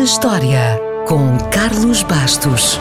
na História, com Carlos Bastos.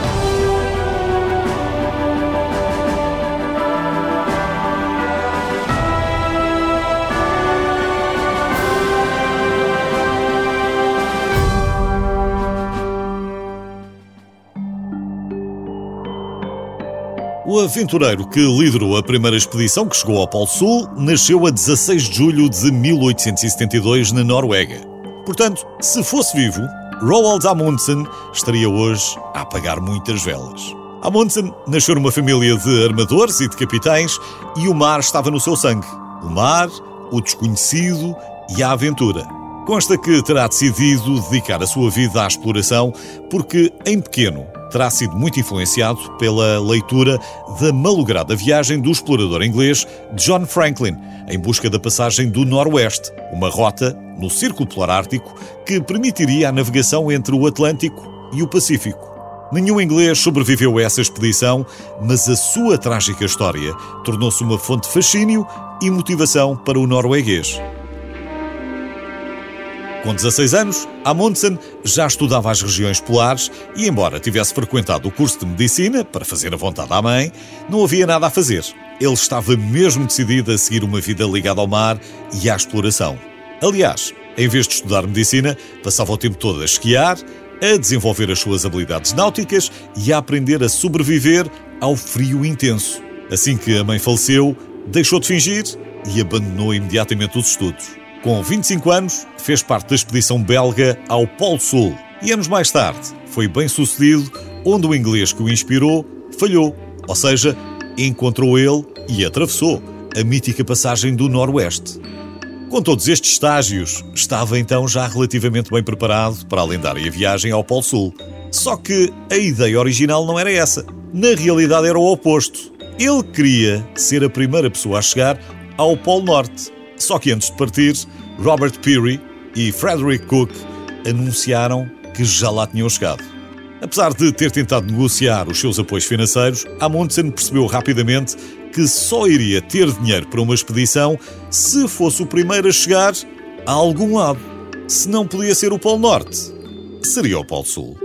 O aventureiro que liderou a primeira expedição que chegou ao Polo Sul nasceu a 16 de julho de 1872 na Noruega. Portanto, se fosse vivo, Roald Amundsen estaria hoje a apagar muitas velas. Amundsen nasceu numa família de armadores e de capitães e o mar estava no seu sangue. O mar, o desconhecido e a aventura. Consta que terá decidido dedicar a sua vida à exploração porque, em pequeno, terá sido muito influenciado pela leitura da malograda viagem do explorador inglês John Franklin em busca da passagem do Noroeste, uma rota no Círculo Polar Ártico que permitiria a navegação entre o Atlântico e o Pacífico. Nenhum inglês sobreviveu a essa expedição, mas a sua trágica história tornou-se uma fonte de fascínio e motivação para o norueguês. Com 16 anos, Amundsen já estudava as regiões polares e, embora tivesse frequentado o curso de medicina para fazer a vontade à mãe, não havia nada a fazer. Ele estava mesmo decidido a seguir uma vida ligada ao mar e à exploração. Aliás, em vez de estudar medicina, passava o tempo todo a esquiar, a desenvolver as suas habilidades náuticas e a aprender a sobreviver ao frio intenso. Assim que a mãe faleceu, deixou de fingir e abandonou imediatamente os estudos. Com 25 anos, fez parte da expedição belga ao Polo Sul e anos mais tarde foi bem sucedido, onde o inglês que o inspirou falhou, ou seja, encontrou ele e atravessou a mítica passagem do Noroeste. Com todos estes estágios, estava então já relativamente bem preparado para a lendária viagem ao Polo Sul. Só que a ideia original não era essa. Na realidade era o oposto. Ele queria ser a primeira pessoa a chegar ao Polo Norte só que antes de partir, Robert Peary e Frederick Cook anunciaram que já lá tinham chegado. Apesar de ter tentado negociar os seus apoios financeiros, Amundsen percebeu rapidamente que só iria ter dinheiro para uma expedição se fosse o primeiro a chegar a algum lado. Se não podia ser o Polo Norte, seria o Polo Sul.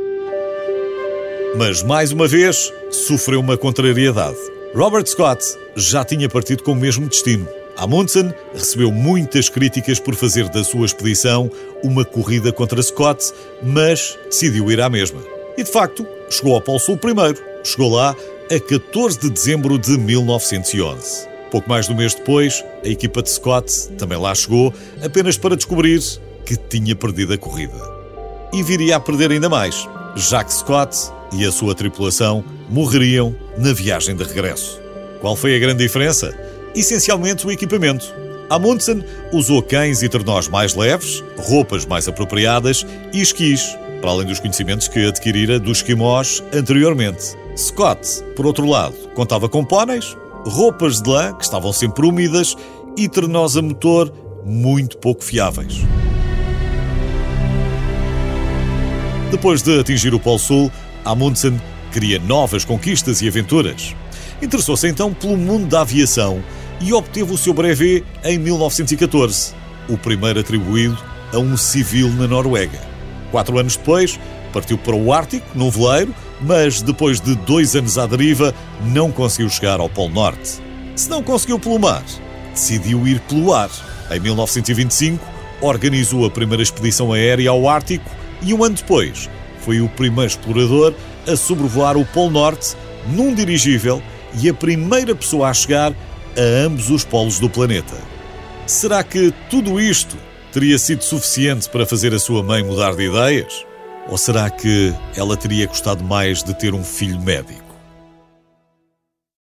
Mas mais uma vez sofreu uma contrariedade. Robert Scott já tinha partido com o mesmo destino. Amundsen recebeu muitas críticas por fazer da sua expedição uma corrida contra Scott, mas decidiu ir à mesma. E de facto, chegou ao Polo Sul primeiro. Chegou lá a 14 de dezembro de 1911. Pouco mais de um mês depois, a equipa de Scott também lá chegou, apenas para descobrir que tinha perdido a corrida. E viria a perder ainda mais, já que Scott e a sua tripulação morreriam na viagem de regresso. Qual foi a grande diferença? Essencialmente o equipamento. Amundsen usou cães e trenós mais leves, roupas mais apropriadas e esquis, para além dos conhecimentos que adquirira dos esquimós anteriormente. Scott, por outro lado, contava com póneis, roupas de lã que estavam sempre úmidas e trenós a motor muito pouco fiáveis. Depois de atingir o Polo Sul, Amundsen queria novas conquistas e aventuras. Interessou-se então pelo mundo da aviação e obteve o seu brevet em 1914, o primeiro atribuído a um civil na Noruega. Quatro anos depois, partiu para o Ártico, num veleiro, mas depois de dois anos à deriva, não conseguiu chegar ao Polo Norte. Se não conseguiu pelo mar, decidiu ir pelo ar. Em 1925, organizou a primeira expedição aérea ao Ártico e um ano depois foi o primeiro explorador a sobrevoar o Polo Norte num dirigível e a primeira pessoa a chegar a ambos os polos do planeta. Será que tudo isto teria sido suficiente para fazer a sua mãe mudar de ideias? Ou será que ela teria gostado mais de ter um filho médico?